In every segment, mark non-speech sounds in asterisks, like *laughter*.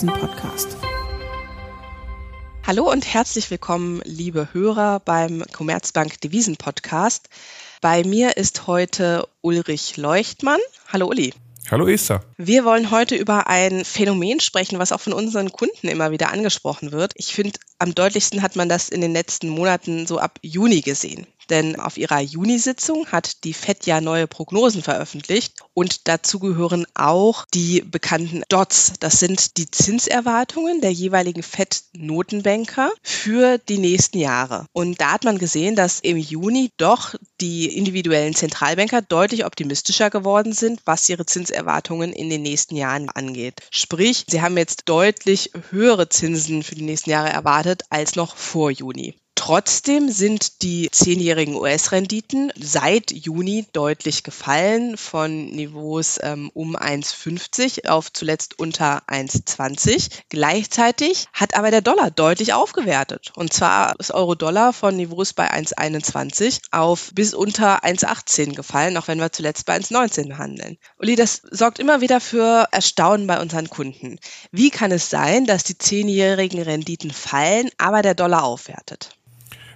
Devisen-Podcast. Hallo und herzlich willkommen, liebe Hörer, beim Commerzbank Devisen Podcast. Bei mir ist heute Ulrich Leuchtmann. Hallo Uli. Hallo Esther. Wir wollen heute über ein Phänomen sprechen, was auch von unseren Kunden immer wieder angesprochen wird. Ich finde, am deutlichsten hat man das in den letzten Monaten so ab Juni gesehen. Denn auf ihrer Juni-Sitzung hat die FED ja neue Prognosen veröffentlicht und dazu gehören auch die bekannten DOTS. Das sind die Zinserwartungen der jeweiligen FED-Notenbanker für die nächsten Jahre. Und da hat man gesehen, dass im Juni doch die individuellen Zentralbanker deutlich optimistischer geworden sind, was ihre Zinserwartungen in den nächsten Jahren angeht. Sprich, sie haben jetzt deutlich höhere Zinsen für die nächsten Jahre erwartet als noch vor Juni. Trotzdem sind die zehnjährigen US-Renditen seit Juni deutlich gefallen von Niveaus ähm, um 1,50 auf zuletzt unter 1,20. Gleichzeitig hat aber der Dollar deutlich aufgewertet. Und zwar ist Euro-Dollar von Niveaus bei 1,21 auf bis unter 1,18 gefallen, auch wenn wir zuletzt bei 1,19 handeln. Uli, das sorgt immer wieder für Erstaunen bei unseren Kunden. Wie kann es sein, dass die zehnjährigen Renditen fallen, aber der Dollar aufwertet?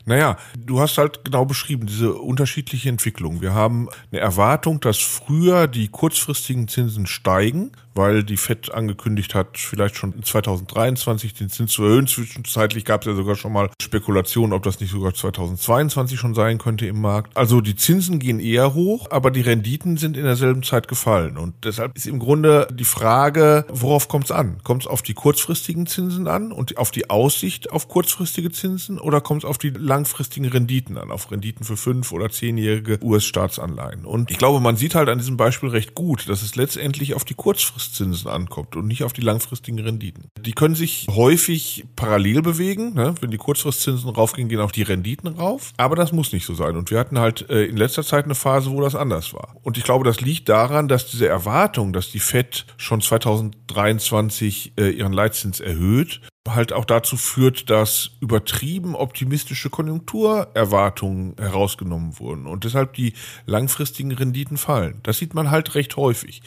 Naja, du hast halt genau beschrieben, diese unterschiedliche Entwicklung. Wir haben eine Erwartung, dass früher die kurzfristigen Zinsen steigen weil die FED angekündigt hat, vielleicht schon 2023 den Zins zu erhöhen. Zwischenzeitlich gab es ja sogar schon mal Spekulationen, ob das nicht sogar 2022 schon sein könnte im Markt. Also die Zinsen gehen eher hoch, aber die Renditen sind in derselben Zeit gefallen. Und deshalb ist im Grunde die Frage, worauf kommt es an? Kommt es auf die kurzfristigen Zinsen an und auf die Aussicht auf kurzfristige Zinsen oder kommt es auf die langfristigen Renditen an, auf Renditen für fünf- oder zehnjährige US-Staatsanleihen? Und ich glaube, man sieht halt an diesem Beispiel recht gut, dass es letztendlich auf die kurzfristigen Kurzzinsen ankommt und nicht auf die langfristigen Renditen. Die können sich häufig parallel bewegen. Ne? Wenn die Kurzfristzinsen raufgehen, gehen auch die Renditen rauf. Aber das muss nicht so sein. Und wir hatten halt äh, in letzter Zeit eine Phase, wo das anders war. Und ich glaube, das liegt daran, dass diese Erwartung, dass die FED schon 2023 äh, ihren Leitzins erhöht, halt auch dazu führt, dass übertrieben optimistische Konjunkturerwartungen herausgenommen wurden und deshalb die langfristigen Renditen fallen. Das sieht man halt recht häufig.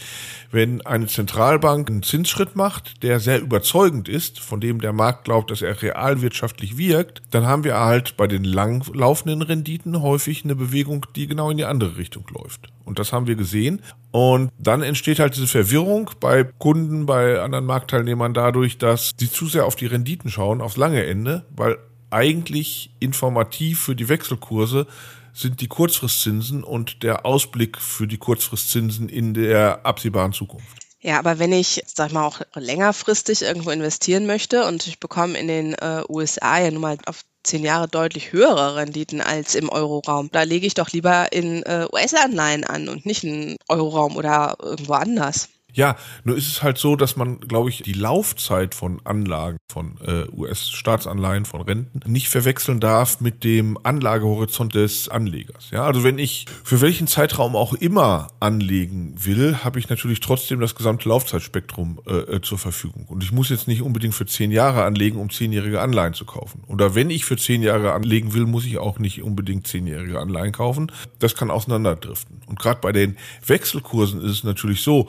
Wenn eine Zentralbank einen Zinsschritt macht, der sehr überzeugend ist, von dem der Markt glaubt, dass er realwirtschaftlich wirkt, dann haben wir halt bei den langlaufenden Renditen häufig eine Bewegung, die genau in die andere Richtung läuft. Und das haben wir gesehen. Und dann entsteht halt diese Verwirrung bei Kunden, bei anderen Marktteilnehmern dadurch, dass sie zu sehr auf die Renditen schauen, aufs lange Ende, weil eigentlich informativ für die Wechselkurse sind die Kurzfristzinsen und der Ausblick für die Kurzfristzinsen in der absehbaren Zukunft. Ja, aber wenn ich, sag mal, auch längerfristig irgendwo investieren möchte und ich bekomme in den äh, USA ja nun mal auf zehn Jahre deutlich höhere Renditen als im Euroraum. Da lege ich doch lieber in äh, US-Anleihen an und nicht in Euroraum oder irgendwo anders. Ja, nur ist es halt so, dass man, glaube ich, die Laufzeit von Anlagen, von äh, US-Staatsanleihen, von Renten nicht verwechseln darf mit dem Anlagehorizont des Anlegers. Ja, also wenn ich für welchen Zeitraum auch immer anlegen will, habe ich natürlich trotzdem das gesamte Laufzeitspektrum äh, äh, zur Verfügung. Und ich muss jetzt nicht unbedingt für zehn Jahre anlegen, um zehnjährige Anleihen zu kaufen. Oder wenn ich für zehn Jahre anlegen will, muss ich auch nicht unbedingt zehnjährige Anleihen kaufen. Das kann auseinanderdriften. Und gerade bei den Wechselkursen ist es natürlich so,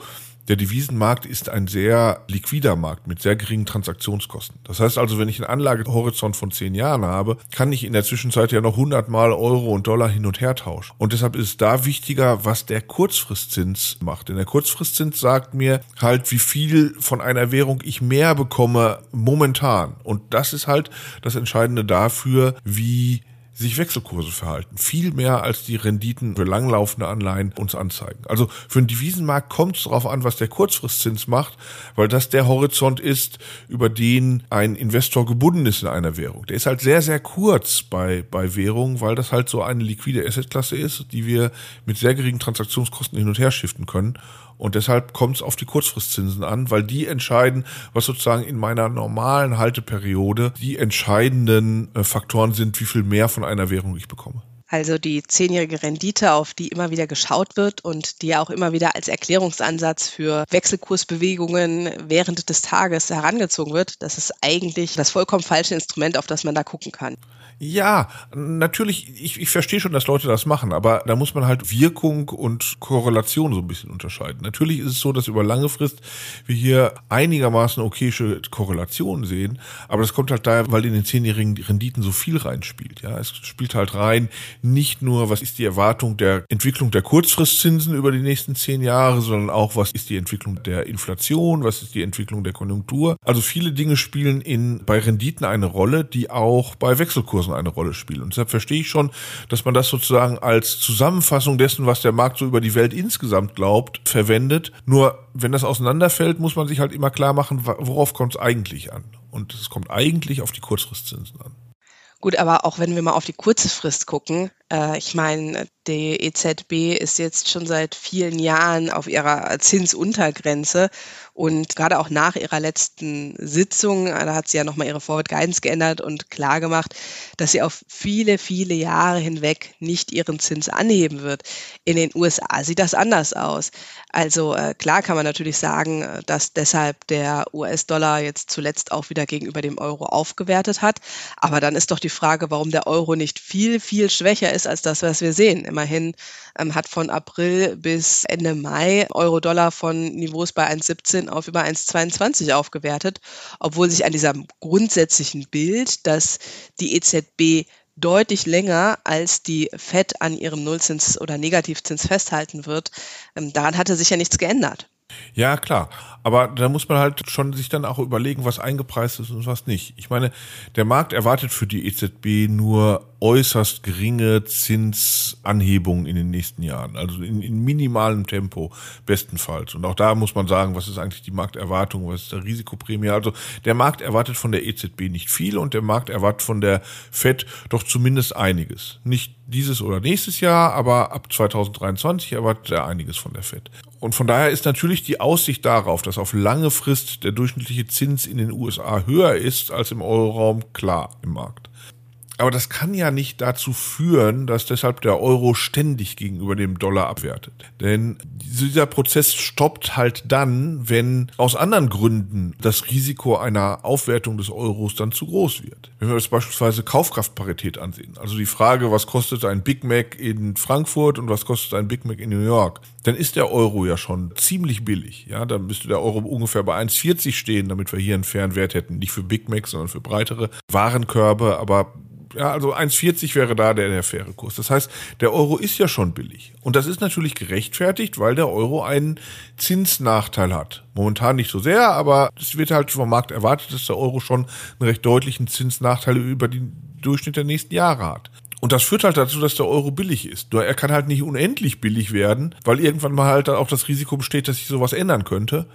der Devisenmarkt ist ein sehr liquider Markt mit sehr geringen Transaktionskosten. Das heißt also, wenn ich einen Anlagehorizont von zehn Jahren habe, kann ich in der Zwischenzeit ja noch hundertmal Euro und Dollar hin und her tauschen. Und deshalb ist es da wichtiger, was der Kurzfristzins macht. Denn der Kurzfristzins sagt mir halt, wie viel von einer Währung ich mehr bekomme momentan. Und das ist halt das Entscheidende dafür, wie sich Wechselkurse verhalten. Viel mehr als die Renditen für langlaufende Anleihen uns anzeigen. Also für den Devisenmarkt kommt es darauf an, was der Kurzfristzins macht, weil das der Horizont ist, über den ein Investor gebunden ist in einer Währung. Der ist halt sehr, sehr kurz bei, bei Währungen, weil das halt so eine liquide Assetklasse ist, die wir mit sehr geringen Transaktionskosten hin und her shiften können. Und deshalb kommt es auf die Kurzfristzinsen an, weil die entscheiden, was sozusagen in meiner normalen Halteperiode die entscheidenden äh, Faktoren sind, wie viel mehr von einer Währung ich bekomme. Also die zehnjährige Rendite, auf die immer wieder geschaut wird und die ja auch immer wieder als Erklärungsansatz für Wechselkursbewegungen während des Tages herangezogen wird, das ist eigentlich das vollkommen falsche Instrument, auf das man da gucken kann. Ja, natürlich, ich, ich verstehe schon, dass Leute das machen, aber da muss man halt Wirkung und Korrelation so ein bisschen unterscheiden. Natürlich ist es so, dass über lange Frist wir hier einigermaßen okayische Korrelationen sehen, aber das kommt halt daher, weil in den zehnjährigen Renditen so viel reinspielt. Ja, es spielt halt rein, nicht nur, was ist die Erwartung der Entwicklung der Kurzfristzinsen über die nächsten zehn Jahre, sondern auch, was ist die Entwicklung der Inflation, was ist die Entwicklung der Konjunktur. Also viele Dinge spielen in, bei Renditen eine Rolle, die auch bei Wechselkursen eine Rolle spielen. Und deshalb verstehe ich schon, dass man das sozusagen als Zusammenfassung dessen, was der Markt so über die Welt insgesamt glaubt, verwendet. Nur wenn das auseinanderfällt, muss man sich halt immer klar machen, worauf kommt es eigentlich an. Und es kommt eigentlich auf die Kurzfristzinsen an. Gut, aber auch wenn wir mal auf die kurze Frist gucken, ich meine, die EZB ist jetzt schon seit vielen Jahren auf ihrer Zinsuntergrenze und gerade auch nach ihrer letzten Sitzung, äh, da hat sie ja nochmal ihre Forward Guidance geändert und klar gemacht, dass sie auf viele, viele Jahre hinweg nicht ihren Zins anheben wird. In den USA sieht das anders aus. Also äh, klar kann man natürlich sagen, äh, dass deshalb der US-Dollar jetzt zuletzt auch wieder gegenüber dem Euro aufgewertet hat. Aber dann ist doch die Frage, warum der Euro nicht viel, viel schwächer ist als das, was wir sehen. Immerhin ähm, hat von April bis Ende Mai Euro-Dollar von Niveaus bei 1,17 auf über 1,22 aufgewertet, obwohl sich an diesem grundsätzlichen Bild, dass die EZB deutlich länger als die Fed an ihrem Nullzins oder Negativzins festhalten wird, ähm, daran hatte sich ja nichts geändert. Ja, klar. Aber da muss man halt schon sich dann auch überlegen, was eingepreist ist und was nicht. Ich meine, der Markt erwartet für die EZB nur äußerst geringe Zinsanhebungen in den nächsten Jahren. Also in, in minimalem Tempo bestenfalls. Und auch da muss man sagen, was ist eigentlich die Markterwartung, was ist der Risikoprämie. Also der Markt erwartet von der EZB nicht viel und der Markt erwartet von der FED doch zumindest einiges. Nicht dieses oder nächstes Jahr, aber ab 2023 erwartet er einiges von der FED. Und von daher ist natürlich die Aussicht darauf, dass auf lange Frist der durchschnittliche Zins in den USA höher ist als im Euroraum, klar im Markt. Aber das kann ja nicht dazu führen, dass deshalb der Euro ständig gegenüber dem Dollar abwertet. Denn dieser Prozess stoppt halt dann, wenn aus anderen Gründen das Risiko einer Aufwertung des Euros dann zu groß wird. Wenn wir das beispielsweise Kaufkraftparität ansehen, also die Frage, was kostet ein Big Mac in Frankfurt und was kostet ein Big Mac in New York, dann ist der Euro ja schon ziemlich billig. Ja, dann müsste der Euro ungefähr bei 1,40 stehen, damit wir hier einen fairen Wert hätten. Nicht für Big Macs, sondern für breitere Warenkörbe, aber ja, also 1,40 wäre da der, der faire Kurs. Das heißt, der Euro ist ja schon billig. Und das ist natürlich gerechtfertigt, weil der Euro einen Zinsnachteil hat. Momentan nicht so sehr, aber es wird halt vom Markt erwartet, dass der Euro schon einen recht deutlichen Zinsnachteil über den Durchschnitt der nächsten Jahre hat. Und das führt halt dazu, dass der Euro billig ist. Nur er kann halt nicht unendlich billig werden, weil irgendwann mal halt auch das Risiko besteht, dass sich sowas ändern könnte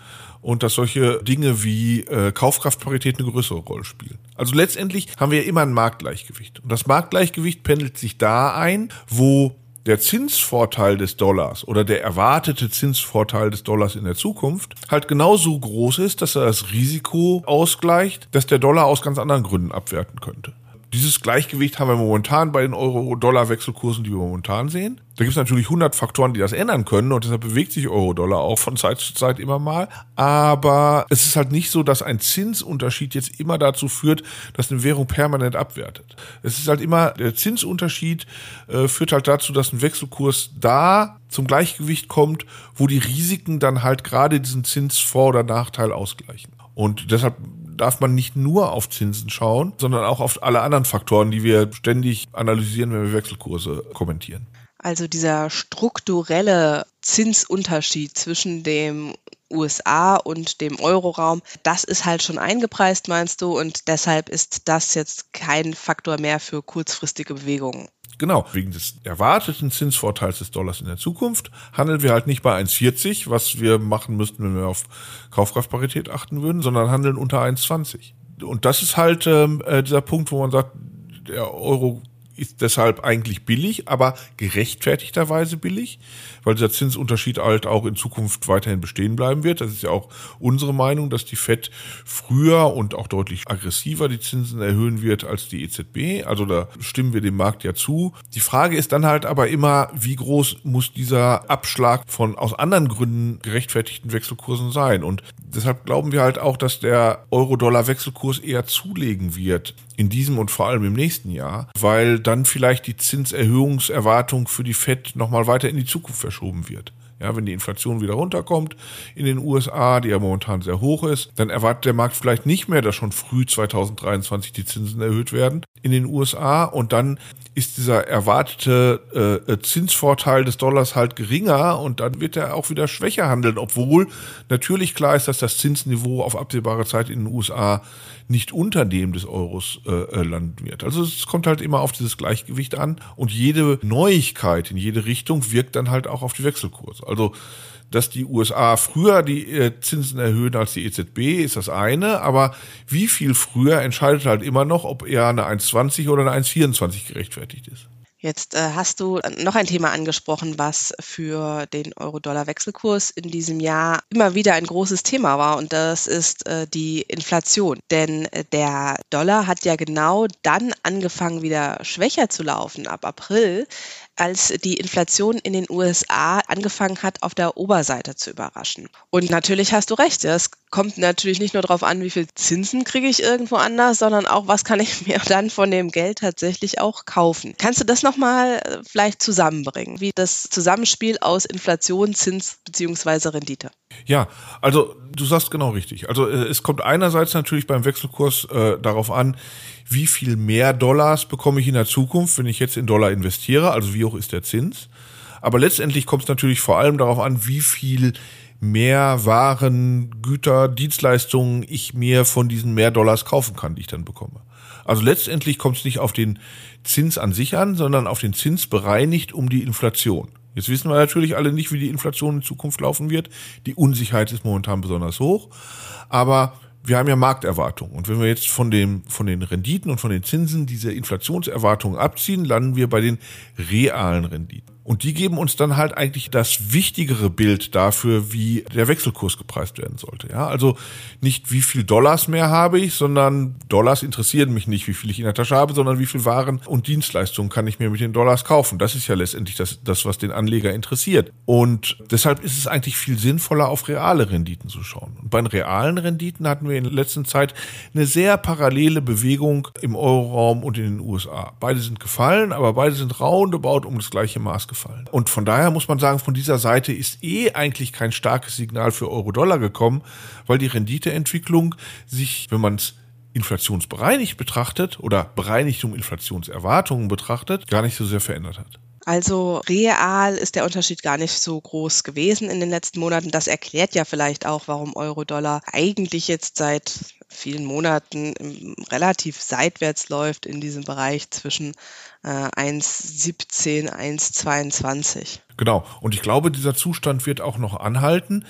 und dass solche Dinge wie äh, Kaufkraftparität eine größere Rolle spielen. Also letztendlich haben wir ja immer ein Marktgleichgewicht. Und das Marktgleichgewicht pendelt sich da ein, wo der Zinsvorteil des Dollars oder der erwartete Zinsvorteil des Dollars in der Zukunft halt genauso groß ist, dass er das Risiko ausgleicht, dass der Dollar aus ganz anderen Gründen abwerten könnte. Dieses Gleichgewicht haben wir momentan bei den Euro-Dollar-Wechselkursen, die wir momentan sehen. Da gibt es natürlich 100 Faktoren, die das ändern können und deshalb bewegt sich Euro-Dollar auch von Zeit zu Zeit immer mal. Aber es ist halt nicht so, dass ein Zinsunterschied jetzt immer dazu führt, dass eine Währung permanent abwertet. Es ist halt immer, der Zinsunterschied äh, führt halt dazu, dass ein Wechselkurs da zum Gleichgewicht kommt, wo die Risiken dann halt gerade diesen Zinsvor- oder Nachteil ausgleichen. Und deshalb darf man nicht nur auf Zinsen schauen, sondern auch auf alle anderen Faktoren, die wir ständig analysieren, wenn wir Wechselkurse kommentieren. Also dieser strukturelle Zinsunterschied zwischen dem USA und dem Euroraum, das ist halt schon eingepreist, meinst du, und deshalb ist das jetzt kein Faktor mehr für kurzfristige Bewegungen. Genau, wegen des erwarteten Zinsvorteils des Dollars in der Zukunft handeln wir halt nicht bei 1,40, was wir machen müssten, wenn wir auf Kaufkraftparität achten würden, sondern handeln unter 1,20. Und das ist halt ähm, äh, dieser Punkt, wo man sagt, der Euro ist deshalb eigentlich billig, aber gerechtfertigterweise billig, weil dieser Zinsunterschied halt auch in Zukunft weiterhin bestehen bleiben wird. Das ist ja auch unsere Meinung, dass die FED früher und auch deutlich aggressiver die Zinsen erhöhen wird als die EZB. Also da stimmen wir dem Markt ja zu. Die Frage ist dann halt aber immer, wie groß muss dieser Abschlag von aus anderen Gründen gerechtfertigten Wechselkursen sein? Und deshalb glauben wir halt auch, dass der Euro-Dollar-Wechselkurs eher zulegen wird in diesem und vor allem im nächsten Jahr, weil dann vielleicht die Zinserhöhungserwartung für die Fed nochmal weiter in die Zukunft verschoben wird. Ja, wenn die Inflation wieder runterkommt in den USA, die ja momentan sehr hoch ist, dann erwartet der Markt vielleicht nicht mehr, dass schon früh 2023 die Zinsen erhöht werden in den USA und dann ist dieser erwartete äh, Zinsvorteil des Dollars halt geringer und dann wird er auch wieder schwächer handeln, obwohl natürlich klar ist, dass das Zinsniveau auf absehbare Zeit in den USA nicht unter dem des Euros äh, äh, landen wird. Also es kommt halt immer auf dieses Gleichgewicht an und jede Neuigkeit in jede Richtung wirkt dann halt auch auf die Wechselkurse. Also dass die USA früher die äh, Zinsen erhöhen als die EZB, ist das eine, aber wie viel früher entscheidet halt immer noch, ob eher eine 1,20 oder eine 1,24 gerechtfertigt ist. Jetzt äh, hast du noch ein Thema angesprochen, was für den Euro-Dollar-Wechselkurs in diesem Jahr immer wieder ein großes Thema war und das ist äh, die Inflation. Denn äh, der Dollar hat ja genau dann angefangen, wieder schwächer zu laufen ab April, als die Inflation in den USA angefangen hat, auf der Oberseite zu überraschen. Und natürlich hast du recht, es kommt natürlich nicht nur darauf an, wie viel Zinsen kriege ich irgendwo anders, sondern auch, was kann ich *laughs* mir dann von dem Geld tatsächlich auch kaufen. Kannst du das nochmal äh, vielleicht zusammenbringen, wie das Zusammenspiel aus Inflation, Zins bzw. Rendite? Ja, also du sagst genau richtig. Also äh, es kommt einerseits natürlich beim Wechselkurs äh, darauf an, wie viel mehr Dollars bekomme ich in der Zukunft, wenn ich jetzt in Dollar investiere, also wie hoch ist der Zins. Aber letztendlich kommt es natürlich vor allem darauf an, wie viel mehr Waren, Güter, Dienstleistungen ich mir von diesen mehr Dollars kaufen kann, die ich dann bekomme. Also letztendlich kommt es nicht auf den Zins an sich an, sondern auf den Zins bereinigt um die Inflation. Jetzt wissen wir natürlich alle nicht, wie die Inflation in Zukunft laufen wird. Die Unsicherheit ist momentan besonders hoch. Aber wir haben ja Markterwartungen. Und wenn wir jetzt von, dem, von den Renditen und von den Zinsen diese Inflationserwartungen abziehen, landen wir bei den realen Renditen. Und die geben uns dann halt eigentlich das wichtigere Bild dafür, wie der Wechselkurs gepreist werden sollte. Ja, also nicht wie viel Dollars mehr habe ich, sondern Dollars interessieren mich nicht, wie viel ich in der Tasche habe, sondern wie viel Waren und Dienstleistungen kann ich mir mit den Dollars kaufen. Das ist ja letztendlich das, das was den Anleger interessiert. Und deshalb ist es eigentlich viel sinnvoller, auf reale Renditen zu schauen. Und bei den realen Renditen hatten wir in der letzten Zeit eine sehr parallele Bewegung im Euroraum und in den USA. Beide sind gefallen, aber beide sind roundabout um das gleiche Maß gefallen. Und von daher muss man sagen, von dieser Seite ist eh eigentlich kein starkes Signal für Euro-Dollar gekommen, weil die Renditeentwicklung sich, wenn man es inflationsbereinigt betrachtet oder bereinigt um Inflationserwartungen betrachtet, gar nicht so sehr verändert hat. Also real ist der Unterschied gar nicht so groß gewesen in den letzten Monaten. Das erklärt ja vielleicht auch, warum Euro-Dollar eigentlich jetzt seit vielen Monaten relativ seitwärts läuft in diesem Bereich zwischen äh, 1,17, 1,22. Genau. Und ich glaube, dieser Zustand wird auch noch anhalten,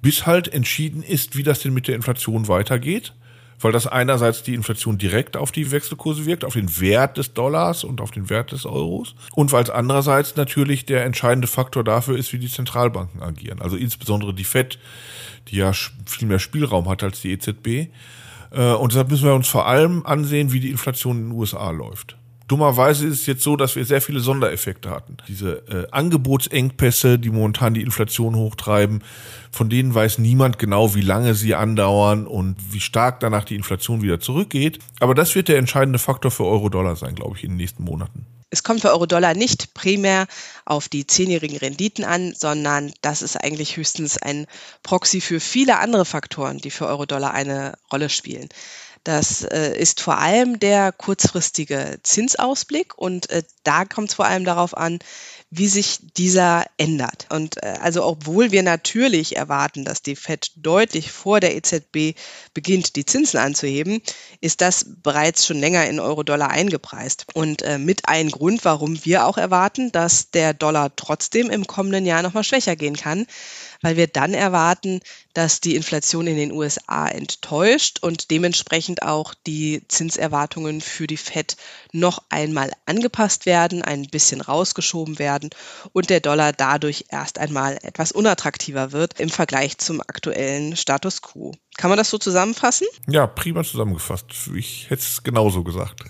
bis halt entschieden ist, wie das denn mit der Inflation weitergeht weil das einerseits die Inflation direkt auf die Wechselkurse wirkt, auf den Wert des Dollars und auf den Wert des Euros und weil es andererseits natürlich der entscheidende Faktor dafür ist, wie die Zentralbanken agieren. Also insbesondere die Fed, die ja viel mehr Spielraum hat als die EZB. Äh, und deshalb müssen wir uns vor allem ansehen, wie die Inflation in den USA läuft. Dummerweise ist es jetzt so, dass wir sehr viele Sondereffekte hatten. Diese äh, Angebotsengpässe, die momentan die Inflation hochtreiben, von denen weiß niemand genau, wie lange sie andauern und wie stark danach die Inflation wieder zurückgeht. Aber das wird der entscheidende Faktor für Euro-Dollar sein, glaube ich, in den nächsten Monaten. Es kommt für Euro-Dollar nicht primär auf die zehnjährigen Renditen an, sondern das ist eigentlich höchstens ein Proxy für viele andere Faktoren, die für Euro-Dollar eine Rolle spielen. Das äh, ist vor allem der kurzfristige Zinsausblick und äh, da kommt es vor allem darauf an, wie sich dieser ändert. Und äh, also obwohl wir natürlich erwarten, dass die Fed deutlich vor der EZB beginnt, die Zinsen anzuheben, ist das bereits schon länger in Euro-Dollar eingepreist. Und äh, mit ein Grund, warum wir auch erwarten, dass der Dollar trotzdem im kommenden Jahr nochmal schwächer gehen kann, weil wir dann erwarten, dass die Inflation in den USA enttäuscht und dementsprechend auch die Zinserwartungen für die Fed noch einmal angepasst werden, ein bisschen rausgeschoben werden und der Dollar dadurch erst einmal etwas unattraktiver wird im Vergleich zum aktuellen Status quo. Kann man das so zusammenfassen? Ja, prima zusammengefasst. Ich hätte es genauso gesagt.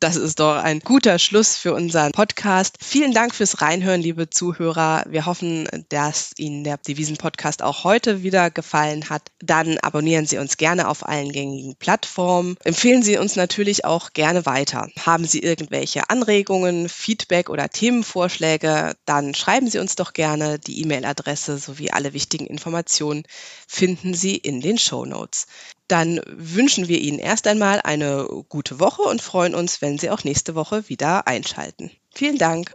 Das ist doch ein guter Schluss für unseren Podcast. Vielen Dank fürs Reinhören, liebe Zuhörer. Wir hoffen, dass Ihnen der Devisen-Podcast auch heute wieder gefallen hat. Dann abonnieren Sie uns gerne auf allen gängigen Plattformen. Empfehlen Sie uns natürlich auch gerne weiter. Haben Sie irgendwelche Anregungen, Feedback oder Themenvorschläge, dann schreiben Sie uns doch gerne. Die E-Mail-Adresse sowie alle wichtigen Informationen finden Sie in den Show Notes dann wünschen wir Ihnen erst einmal eine gute Woche und freuen uns, wenn Sie auch nächste Woche wieder einschalten. Vielen Dank.